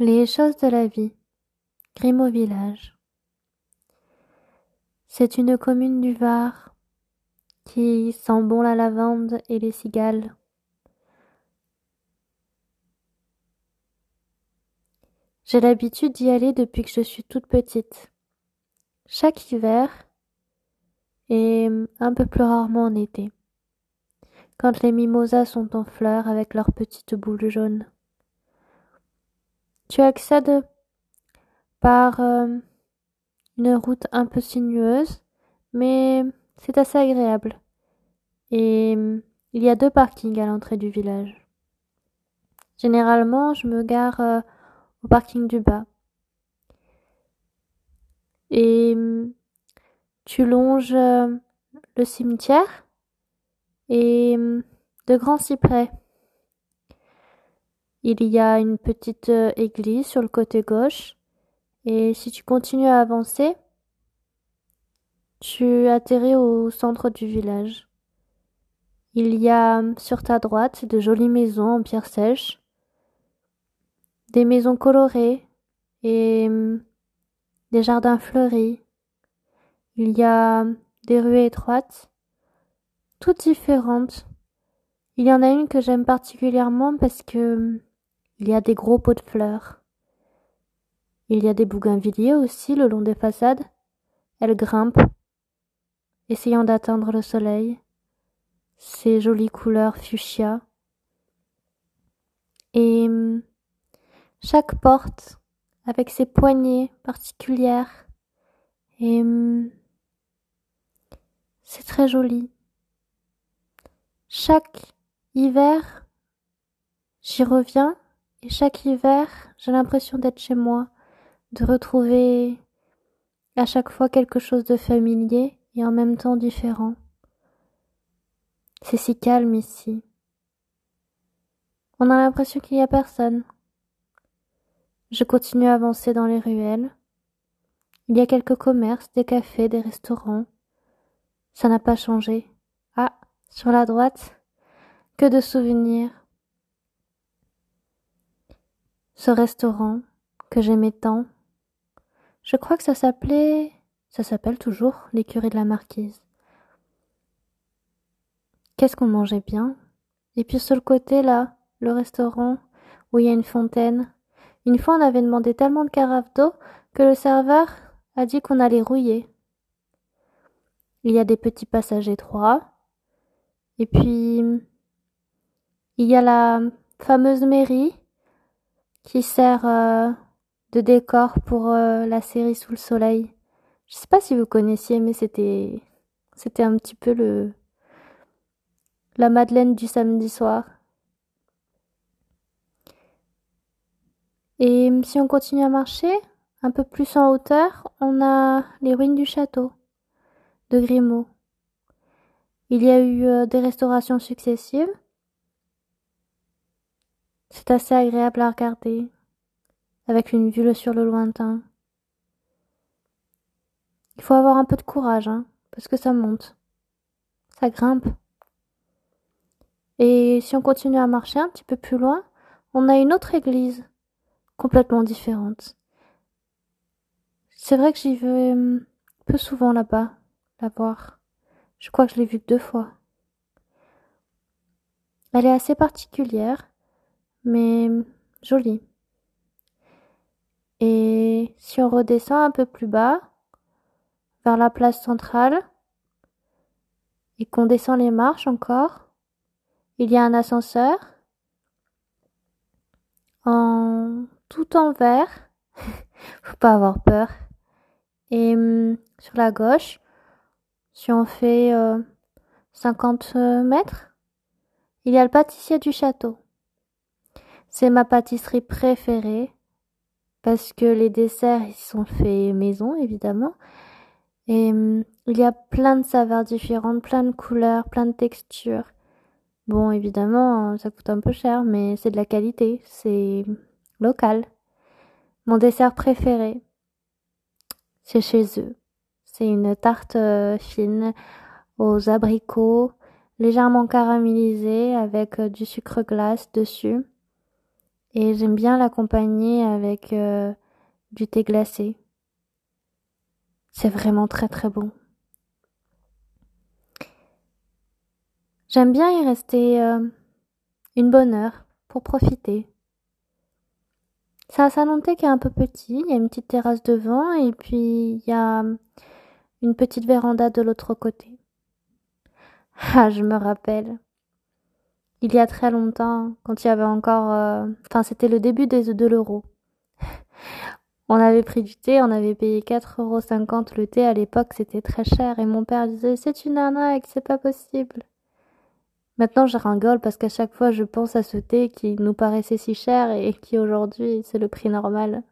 Les choses de la vie. Grimaud village. C'est une commune du Var qui sent bon la lavande et les cigales. J'ai l'habitude d'y aller depuis que je suis toute petite. Chaque hiver et un peu plus rarement en été. Quand les mimosas sont en fleurs avec leurs petites boules jaunes. Tu accèdes par euh, une route un peu sinueuse, mais c'est assez agréable. Et il y a deux parkings à l'entrée du village. Généralement, je me gare euh, au parking du bas. Et tu longes euh, le cimetière et de grands cyprès. Il y a une petite euh, église sur le côté gauche. Et si tu continues à avancer, tu atterris au centre du village. Il y a sur ta droite de jolies maisons en pierre sèche, des maisons colorées et des jardins fleuris. Il y a des rues étroites, toutes différentes. Il y en a une que j'aime particulièrement parce que il y a des gros pots de fleurs. Il y a des bougainvilliers aussi le long des façades. Elles grimpent, essayant d'atteindre le soleil. Ces jolies couleurs fuchsia. Et chaque porte avec ses poignées particulières. Et c'est très joli. Chaque hiver, j'y reviens et chaque hiver, j'ai l'impression d'être chez moi, de retrouver à chaque fois quelque chose de familier et en même temps différent. C'est si calme ici. On a l'impression qu'il n'y a personne. Je continue à avancer dans les ruelles. Il y a quelques commerces, des cafés, des restaurants. Ça n'a pas changé. Ah, sur la droite, que de souvenirs. Ce restaurant que j'aimais tant. Je crois que ça s'appelait, ça s'appelle toujours l'écurie de la marquise. Qu'est-ce qu'on mangeait bien? Et puis sur le côté là, le restaurant où il y a une fontaine. Une fois on avait demandé tellement de carafes d'eau que le serveur a dit qu'on allait rouiller. Il y a des petits passages étroits. Et puis il y a la fameuse mairie qui sert euh, de décor pour euh, la série Sous le soleil. Je sais pas si vous connaissiez, mais c'était c'était un petit peu le la Madeleine du samedi soir. Et si on continue à marcher, un peu plus en hauteur, on a les ruines du château de Grimaud. Il y a eu euh, des restaurations successives c'est assez agréable à regarder, avec une vue sur le lointain. Il faut avoir un peu de courage, hein, parce que ça monte. Ça grimpe. Et si on continue à marcher un petit peu plus loin, on a une autre église, complètement différente. C'est vrai que j'y vais hum, peu souvent là-bas, la voir. Je crois que je l'ai vue deux fois. Elle est assez particulière mais jolie. Et si on redescend un peu plus bas, vers la place centrale, et qu'on descend les marches encore, il y a un ascenseur en tout en vert. Faut pas avoir peur. Et hum, sur la gauche, si on fait 50 euh, mètres, il y a le pâtissier du château. C'est ma pâtisserie préférée parce que les desserts ils sont faits maison évidemment et hum, il y a plein de saveurs différentes, plein de couleurs, plein de textures. Bon, évidemment, ça coûte un peu cher, mais c'est de la qualité, c'est local. Mon dessert préféré, c'est chez eux. C'est une tarte euh, fine aux abricots, légèrement caramélisée avec euh, du sucre glace dessus Et j'aime bien l'accompagner avec euh, du thé glacé. C'est vraiment très très bon. J'aime bien y rester euh, une bonne heure pour profiter. C'est un salon de thé qui est un peu petit, il y a une petite terrasse devant et puis il y a une petite véranda de l'autre côté. Ah, je me rappelle. Il y a très longtemps, quand il y avait encore... euh, Enfin, c'était le début des, de l'euro. on avait pris du thé, on avait payé 4,50 euros le thé. À l'époque, c'était très cher. Et mon père disait, c'est une arnaque, c'est pas possible. Maintenant, je rigole parce qu'à chaque fois, je pense à ce thé qui nous paraissait si cher et qui aujourd'hui, c'est le prix normal.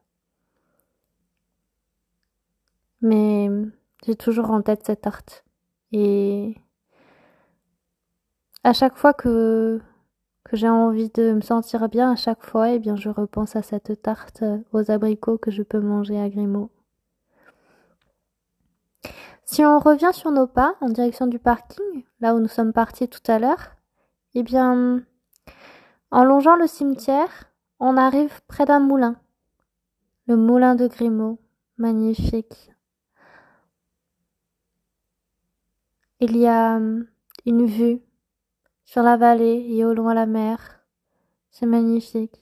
Mais j'ai toujours en tête cette tarte. Et à chaque fois que, j'ai envie de me sentir bien, à chaque fois, eh bien, je repense à cette tarte aux abricots que je peux manger à Grimaud. Si on revient sur nos pas en direction du parking, là où nous sommes partis tout à l'heure, eh bien, en longeant le cimetière, on arrive près d'un moulin. Le moulin de Grimaud, magnifique. Il y a hum, une vue sur la vallée et au loin la mer. C'est magnifique.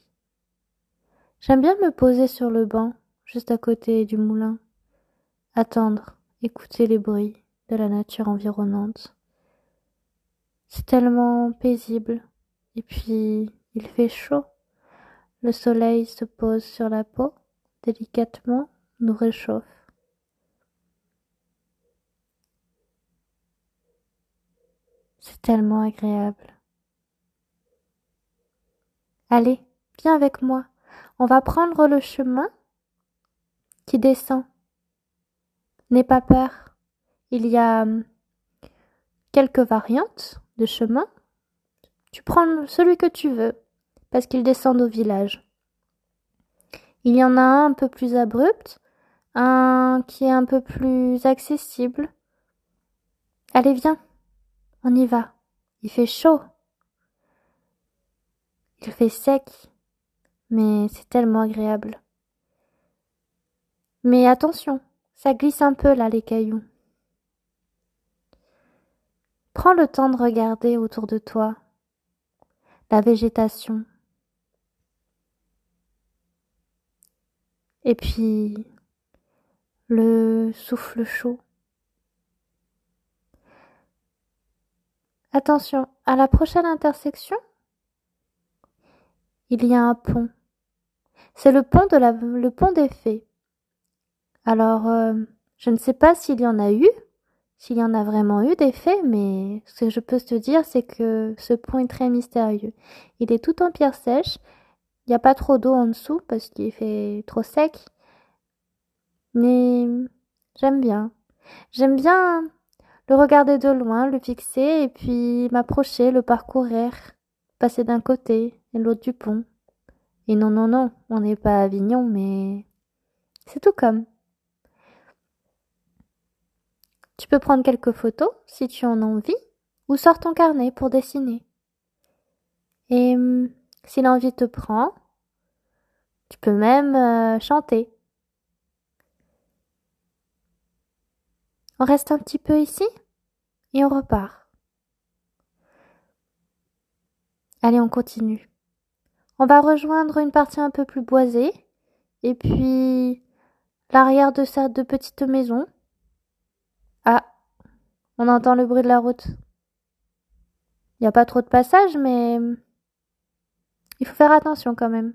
J'aime bien me poser sur le banc, juste à côté du moulin, attendre, écouter les bruits de la nature environnante. C'est tellement paisible. Et puis, il fait chaud. Le soleil se pose sur la peau, délicatement, nous réchauffe. C'est tellement agréable. Allez, viens avec moi. On va prendre le chemin qui descend. N'aie pas peur. Il y a hum, quelques variantes de chemin. Tu prends celui que tu veux, parce qu'ils descendent au village. Il y en a un un peu plus abrupt, un qui est un peu plus accessible. Allez, viens, on y va. Il fait chaud. Il fait sec, mais c'est tellement agréable. Mais attention, ça glisse un peu là les cailloux. Prends le temps de regarder autour de toi la végétation. Et puis le souffle chaud. Attention, à la prochaine intersection, il y a un pont. C'est le pont des fées. Alors, euh, je ne sais pas s'il y en a eu, s'il y en a vraiment eu des faits, mais ce que je peux te dire, c'est que ce pont est très mystérieux. Il est tout en pierre sèche. Il n'y a pas trop d'eau en dessous parce qu'il fait trop sec. Mais j'aime bien. J'aime bien le regarder de loin, le fixer et puis m'approcher, le parcourir, passer d'un côté et l'autre du pont. Et non, non, non, on n'est pas à Avignon, mais c'est tout comme. Tu peux prendre quelques photos si tu en as envie, ou sors ton carnet pour dessiner. Et hum, si l'envie te prend, tu peux même euh, chanter. On reste un petit peu ici? Et on repart. Allez, on continue. On va rejoindre une partie un peu plus boisée et puis l'arrière de cette petite maison. Ah, on entend le bruit de la route. Il n'y a pas trop de passage, mais il faut faire attention quand même.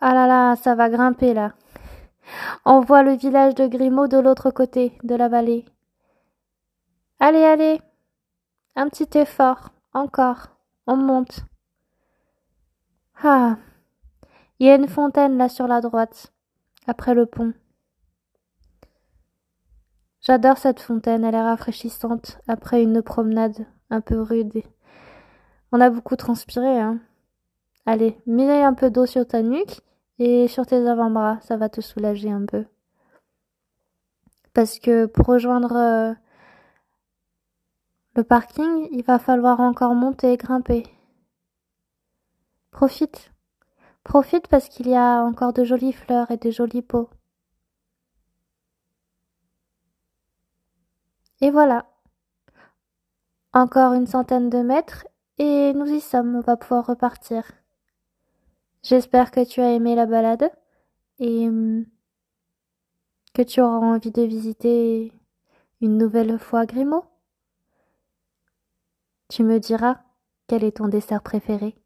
Ah là là, ça va grimper là. On voit le village de Grimaud de l'autre côté de la vallée. Allez, allez. Un petit effort. Encore. On monte. Ah. Il y a une fontaine là sur la droite, après le pont. J'adore cette fontaine, elle est rafraîchissante après une promenade un peu rude. On a beaucoup transpiré, hein. Allez, mets un peu d'eau sur ta nuque et sur tes avant-bras, ça va te soulager un peu. Parce que pour rejoindre euh, le parking, il va falloir encore monter et grimper. Profite. Profite parce qu'il y a encore de jolies fleurs et de jolis pots. Et voilà. Encore une centaine de mètres et nous y sommes, on va pouvoir repartir. J'espère que tu as aimé la balade et hum, que tu auras envie de visiter une nouvelle fois Grimaud. Tu me diras quel est ton dessert préféré?